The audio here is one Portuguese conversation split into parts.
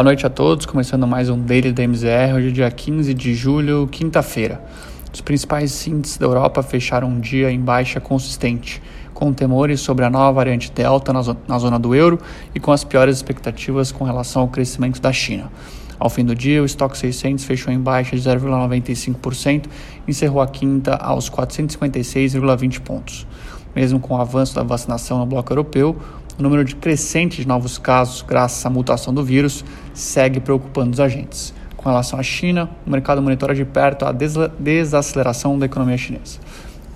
Boa noite a todos, começando mais um Daily da MZR, hoje é dia 15 de julho, quinta-feira. Os principais índices da Europa fecharam um dia em baixa consistente, com temores sobre a nova variante Delta na, na zona do euro e com as piores expectativas com relação ao crescimento da China. Ao fim do dia, o estoque 600 fechou em baixa de 0,95% e encerrou a quinta aos 456,20 pontos. Mesmo com o avanço da vacinação no bloco europeu, o número de crescente de novos casos, graças à mutação do vírus, segue preocupando os agentes. Com relação à China, o mercado monitora de perto a desaceleração da economia chinesa.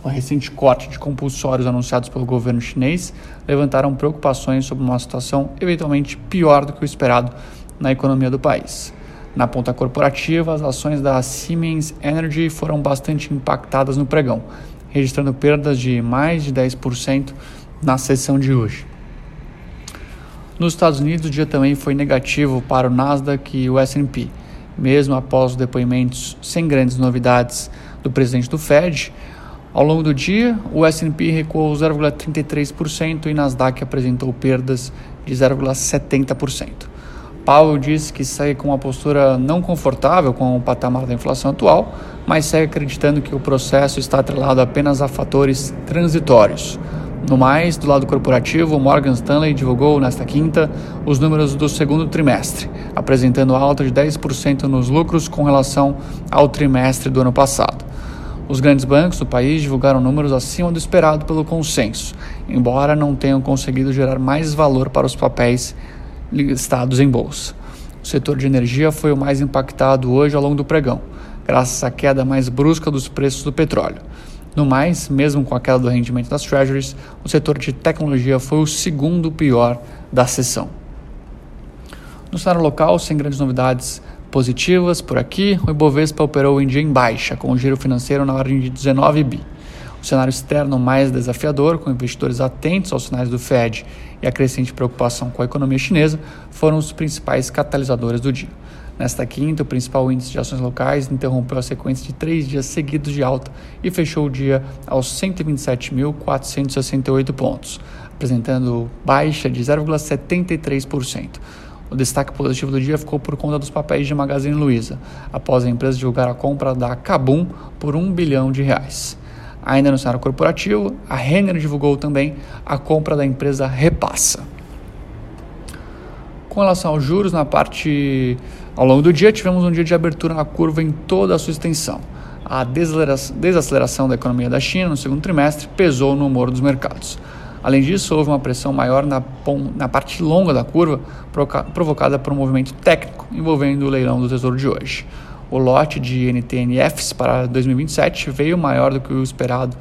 O recente corte de compulsórios anunciados pelo governo chinês levantaram preocupações sobre uma situação eventualmente pior do que o esperado na economia do país. Na ponta corporativa, as ações da Siemens Energy foram bastante impactadas no pregão, registrando perdas de mais de 10% na sessão de hoje. Nos Estados Unidos, o dia também foi negativo para o Nasdaq e o S&P, mesmo após os depoimentos sem grandes novidades do presidente do Fed. Ao longo do dia, o S&P recuou 0,33% e Nasdaq apresentou perdas de 0,70%. Powell disse que segue com uma postura não confortável com o patamar da inflação atual, mas segue acreditando que o processo está atrelado apenas a fatores transitórios. No mais, do lado corporativo, Morgan Stanley divulgou nesta quinta os números do segundo trimestre, apresentando alta de 10% nos lucros com relação ao trimestre do ano passado. Os grandes bancos do país divulgaram números acima do esperado pelo consenso, embora não tenham conseguido gerar mais valor para os papéis listados em bolsa. O setor de energia foi o mais impactado hoje ao longo do pregão, graças à queda mais brusca dos preços do petróleo. No mais, mesmo com a queda do rendimento das treasuries, o setor de tecnologia foi o segundo pior da sessão. No cenário local, sem grandes novidades positivas por aqui, o Ibovespa operou em dia em baixa, com o giro financeiro na ordem de 19 bi. O cenário externo mais desafiador, com investidores atentos aos sinais do Fed e a crescente preocupação com a economia chinesa, foram os principais catalisadores do dia. Nesta quinta, o principal índice de ações locais interrompeu a sequência de três dias seguidos de alta e fechou o dia aos 127.468 pontos, apresentando baixa de 0,73%. O destaque positivo do dia ficou por conta dos papéis de Magazine Luiza, após a empresa divulgar a compra da Kabum por 1 bilhão de reais. Ainda no cenário corporativo, a Renner divulgou também a compra da empresa Repassa. Com relação aos juros, na parte ao longo do dia, tivemos um dia de abertura na curva em toda a sua extensão. A desaceleração da economia da China no segundo trimestre pesou no humor dos mercados. Além disso, houve uma pressão maior na, na parte longa da curva, provocada por um movimento técnico envolvendo o leilão do Tesouro de hoje o lote de NTNFs para 2027 veio maior do que o esperado,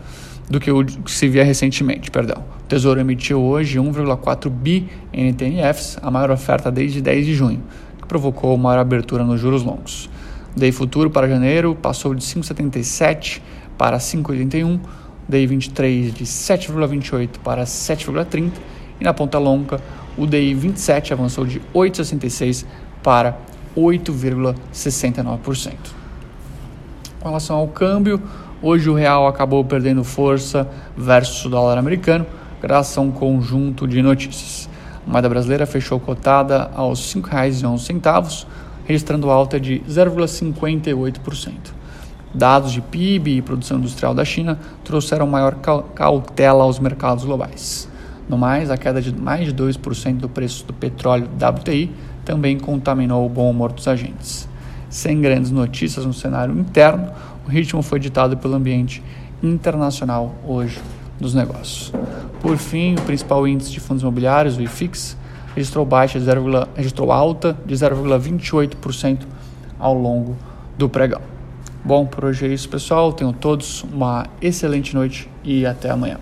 do que o que se via recentemente, perdão. O Tesouro emitiu hoje 1,4 bi NTNFs, a maior oferta desde 10 de junho, que provocou maior abertura nos juros longos. DI futuro para janeiro passou de 5,77 para 5,81, DI 23 de 7,28 para 7,30 e na ponta longa o DI 27 avançou de 8,66 para 8,69%. Com relação ao câmbio, hoje o real acabou perdendo força versus o dólar americano, graças a um conjunto de notícias. A moeda brasileira fechou cotada aos R$ 5,11, registrando alta de 0,58%. Dados de PIB e produção industrial da China trouxeram maior cautela aos mercados globais. No mais, a queda de mais de 2% do preço do petróleo WTI também contaminou o bom humor dos agentes. Sem grandes notícias no cenário interno, o ritmo foi ditado pelo ambiente internacional hoje dos negócios. Por fim, o principal índice de fundos imobiliários, o IFIX, registrou baixa de 0, registrou alta de 0,28% ao longo do pregão. Bom, por hoje é isso, pessoal. Tenham todos uma excelente noite e até amanhã.